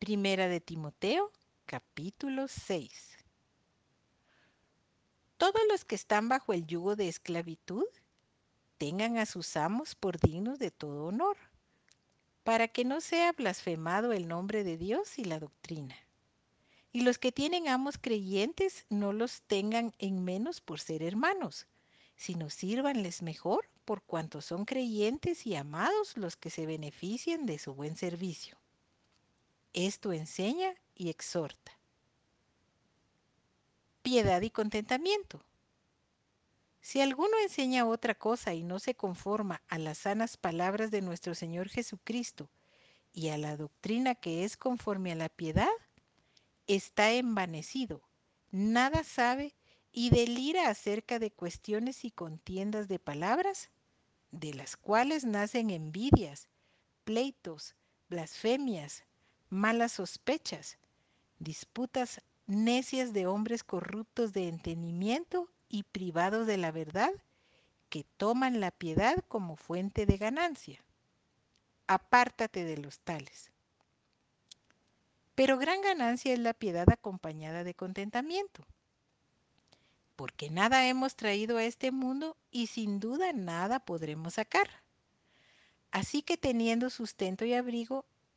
Primera de Timoteo, capítulo 6. Todos los que están bajo el yugo de esclavitud tengan a sus amos por dignos de todo honor, para que no sea blasfemado el nombre de Dios y la doctrina. Y los que tienen amos creyentes no los tengan en menos por ser hermanos, sino sírvanles mejor por cuanto son creyentes y amados los que se benefician de su buen servicio. Esto enseña y exhorta. Piedad y contentamiento. Si alguno enseña otra cosa y no se conforma a las sanas palabras de nuestro Señor Jesucristo y a la doctrina que es conforme a la piedad, está envanecido, nada sabe y delira acerca de cuestiones y contiendas de palabras, de las cuales nacen envidias, pleitos, blasfemias, malas sospechas, disputas necias de hombres corruptos de entendimiento y privados de la verdad, que toman la piedad como fuente de ganancia. Apártate de los tales. Pero gran ganancia es la piedad acompañada de contentamiento, porque nada hemos traído a este mundo y sin duda nada podremos sacar. Así que teniendo sustento y abrigo,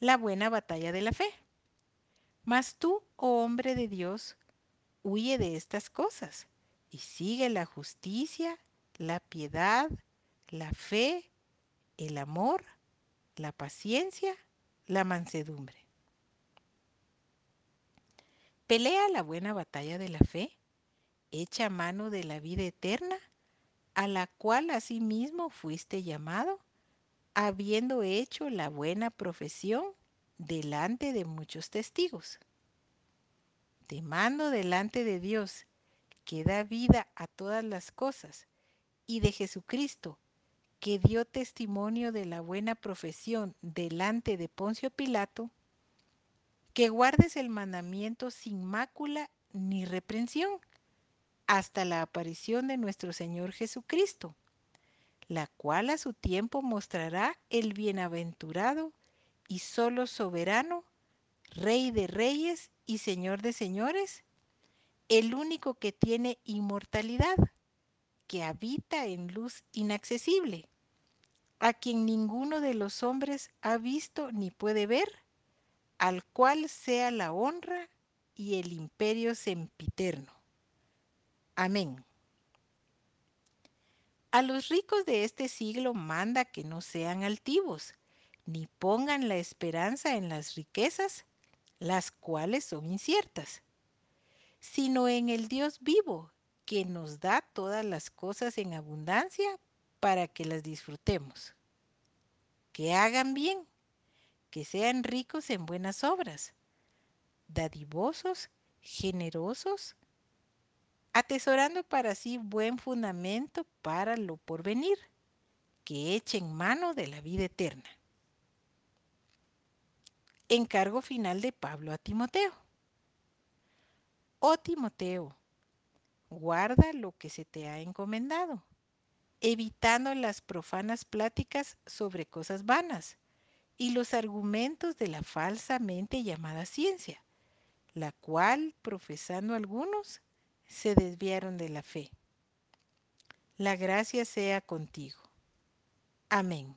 la buena batalla de la fe. Mas tú, oh hombre de Dios, huye de estas cosas y sigue la justicia, la piedad, la fe, el amor, la paciencia, la mansedumbre. Pelea la buena batalla de la fe, echa mano de la vida eterna, a la cual asimismo fuiste llamado habiendo hecho la buena profesión delante de muchos testigos. Te mando delante de Dios, que da vida a todas las cosas, y de Jesucristo, que dio testimonio de la buena profesión delante de Poncio Pilato, que guardes el mandamiento sin mácula ni reprensión hasta la aparición de nuestro Señor Jesucristo la cual a su tiempo mostrará el bienaventurado y solo soberano, Rey de reyes y Señor de señores, el único que tiene inmortalidad, que habita en luz inaccesible, a quien ninguno de los hombres ha visto ni puede ver, al cual sea la honra y el imperio sempiterno. Amén. A los ricos de este siglo manda que no sean altivos, ni pongan la esperanza en las riquezas, las cuales son inciertas, sino en el Dios vivo, que nos da todas las cosas en abundancia para que las disfrutemos. Que hagan bien, que sean ricos en buenas obras, dadivosos, generosos, atesorando para sí buen fundamento para lo porvenir, que echen mano de la vida eterna. Encargo final de Pablo a Timoteo. Oh Timoteo, guarda lo que se te ha encomendado, evitando las profanas pláticas sobre cosas vanas y los argumentos de la falsamente llamada ciencia, la cual, profesando algunos, se desviaron de la fe. La gracia sea contigo. Amén.